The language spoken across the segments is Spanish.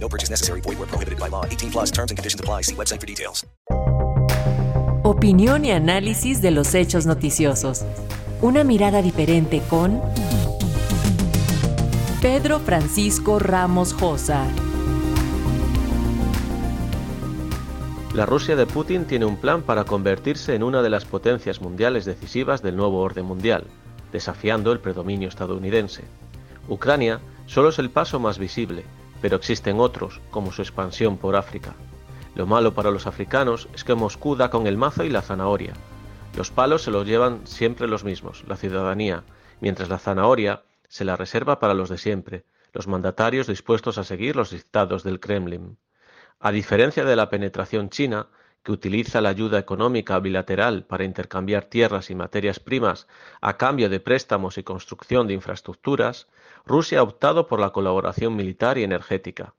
No purchase necessary. Void where prohibited by law. 18 plus terms and conditions apply. See website for details. Opinión y análisis de los hechos noticiosos. Una mirada diferente con Pedro Francisco Ramos Josa. La Rusia de Putin tiene un plan para convertirse en una de las potencias mundiales decisivas del nuevo orden mundial, desafiando el predominio estadounidense. Ucrania solo es el paso más visible, pero existen otros, como su expansión por África. Lo malo para los africanos es que Moscú da con el mazo y la zanahoria. Los palos se los llevan siempre los mismos, la ciudadanía, mientras la zanahoria se la reserva para los de siempre, los mandatarios dispuestos a seguir los dictados del Kremlin. A diferencia de la penetración china, que utiliza la ayuda económica bilateral para intercambiar tierras y materias primas a cambio de préstamos y construcción de infraestructuras, Rusia ha optado por la colaboración militar y energética.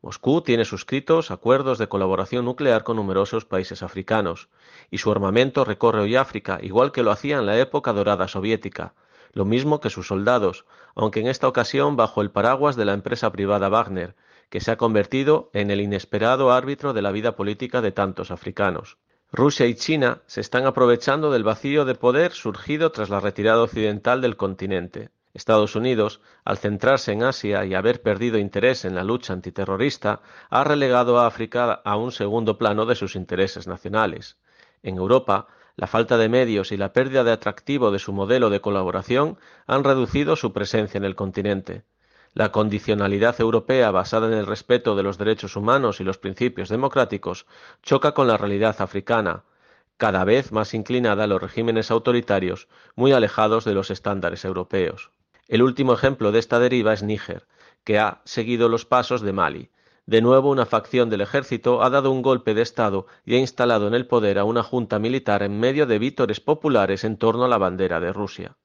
Moscú tiene suscritos acuerdos de colaboración nuclear con numerosos países africanos, y su armamento recorre hoy África igual que lo hacía en la época dorada soviética, lo mismo que sus soldados, aunque en esta ocasión bajo el paraguas de la empresa privada Wagner, que se ha convertido en el inesperado árbitro de la vida política de tantos africanos. Rusia y China se están aprovechando del vacío de poder surgido tras la retirada occidental del continente. Estados Unidos, al centrarse en Asia y haber perdido interés en la lucha antiterrorista, ha relegado a África a un segundo plano de sus intereses nacionales. En Europa, la falta de medios y la pérdida de atractivo de su modelo de colaboración han reducido su presencia en el continente. La condicionalidad europea basada en el respeto de los derechos humanos y los principios democráticos choca con la realidad africana, cada vez más inclinada a los regímenes autoritarios muy alejados de los estándares europeos. El último ejemplo de esta deriva es Níger, que ha seguido los pasos de Mali. De nuevo una facción del ejército ha dado un golpe de Estado y ha instalado en el poder a una junta militar en medio de vítores populares en torno a la bandera de Rusia.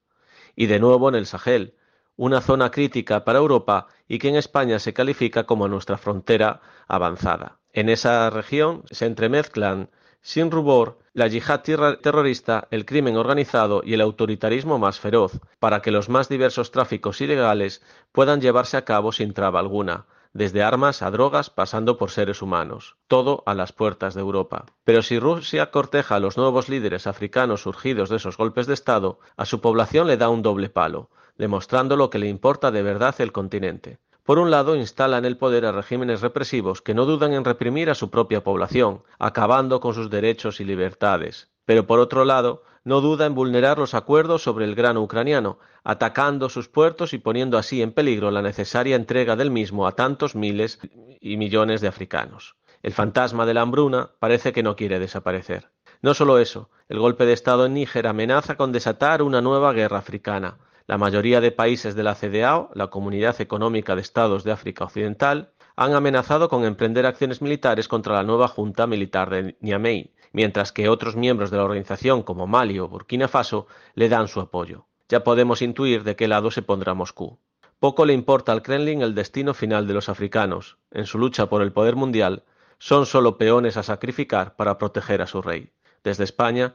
Y de nuevo en el Sahel, una zona crítica para Europa y que en España se califica como nuestra frontera avanzada. En esa región se entremezclan sin rubor la yihad terrorista, el crimen organizado y el autoritarismo más feroz, para que los más diversos tráficos ilegales puedan llevarse a cabo sin traba alguna, desde armas a drogas pasando por seres humanos, todo a las puertas de Europa. Pero si Rusia corteja a los nuevos líderes africanos surgidos de esos golpes de Estado, a su población le da un doble palo, demostrando lo que le importa de verdad el continente. Por un lado, instala en el poder a regímenes represivos que no dudan en reprimir a su propia población, acabando con sus derechos y libertades. Pero por otro lado, no duda en vulnerar los acuerdos sobre el grano ucraniano, atacando sus puertos y poniendo así en peligro la necesaria entrega del mismo a tantos miles y millones de africanos. El fantasma de la hambruna parece que no quiere desaparecer. No solo eso, el golpe de Estado en Níger amenaza con desatar una nueva guerra africana, la mayoría de países de la CDAO, la Comunidad Económica de Estados de África Occidental, han amenazado con emprender acciones militares contra la nueva Junta Militar de Niamey, mientras que otros miembros de la organización como Mali o Burkina Faso le dan su apoyo. Ya podemos intuir de qué lado se pondrá Moscú. Poco le importa al Kremlin el destino final de los africanos. En su lucha por el poder mundial, son solo peones a sacrificar para proteger a su rey. Desde España,